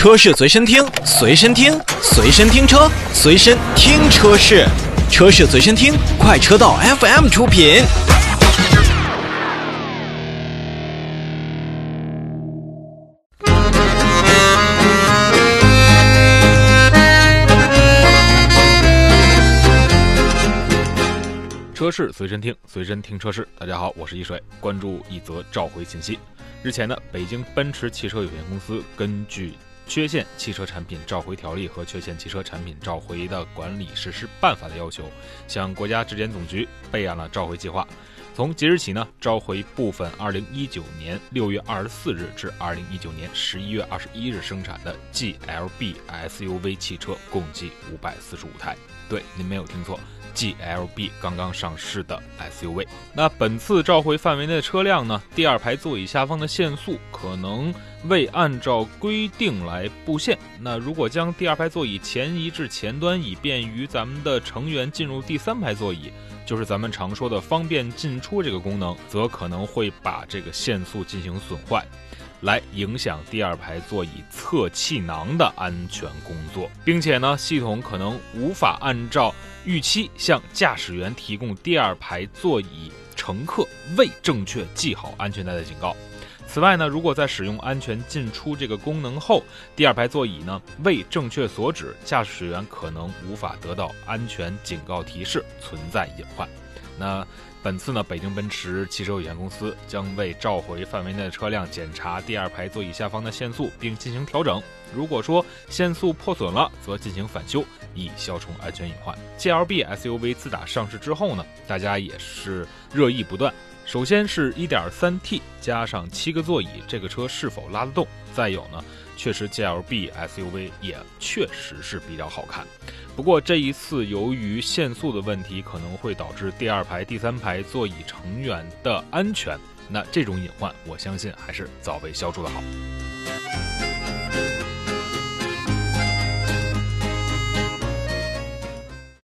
车市随身听，随身听，随身听车，随身听车市，车市随身听，快车道 FM 出品。车市随身听，随身听车市。大家好，我是一水，关注一则召回信息。日前呢，北京奔驰汽车有限公司根据《缺陷汽车产品召回条例》和《缺陷汽车产品召回的管理实施办法》的要求，向国家质检总局备案了召回计划。从即日起呢，召回部分2019年6月24日至2019年11月21日生产的 GLB SUV 汽车，共计545台。对，您没有听错。GLB 刚刚上市的 SUV，那本次召回范围内的车辆呢？第二排座椅下方的限速可能未按照规定来布线。那如果将第二排座椅前移至前端，以便于咱们的成员进入第三排座椅，就是咱们常说的方便进出这个功能，则可能会把这个限速进行损坏。来影响第二排座椅侧气囊的安全工作，并且呢，系统可能无法按照预期向驾驶员提供第二排座椅乘客未正确系好安全带的警告。此外呢，如果在使用安全进出这个功能后，第二排座椅呢未正确锁止，驾驶员可能无法得到安全警告提示，存在隐患。那本次呢，北京奔驰汽车有限公司将为召回范围内的车辆检查第二排座椅下方的限速，并进行调整。如果说限速破损了，则进行返修，以消除安全隐患。GLB SUV 自打上市之后呢，大家也是热议不断。首先是 1.3T 加上七个座椅，这个车是否拉得动？再有呢，确实 GLB SUV 也确实是比较好看。不过这一次由于限速的问题，可能会导致第二排、第三排座椅成员的安全。那这种隐患，我相信还是早被消除的好。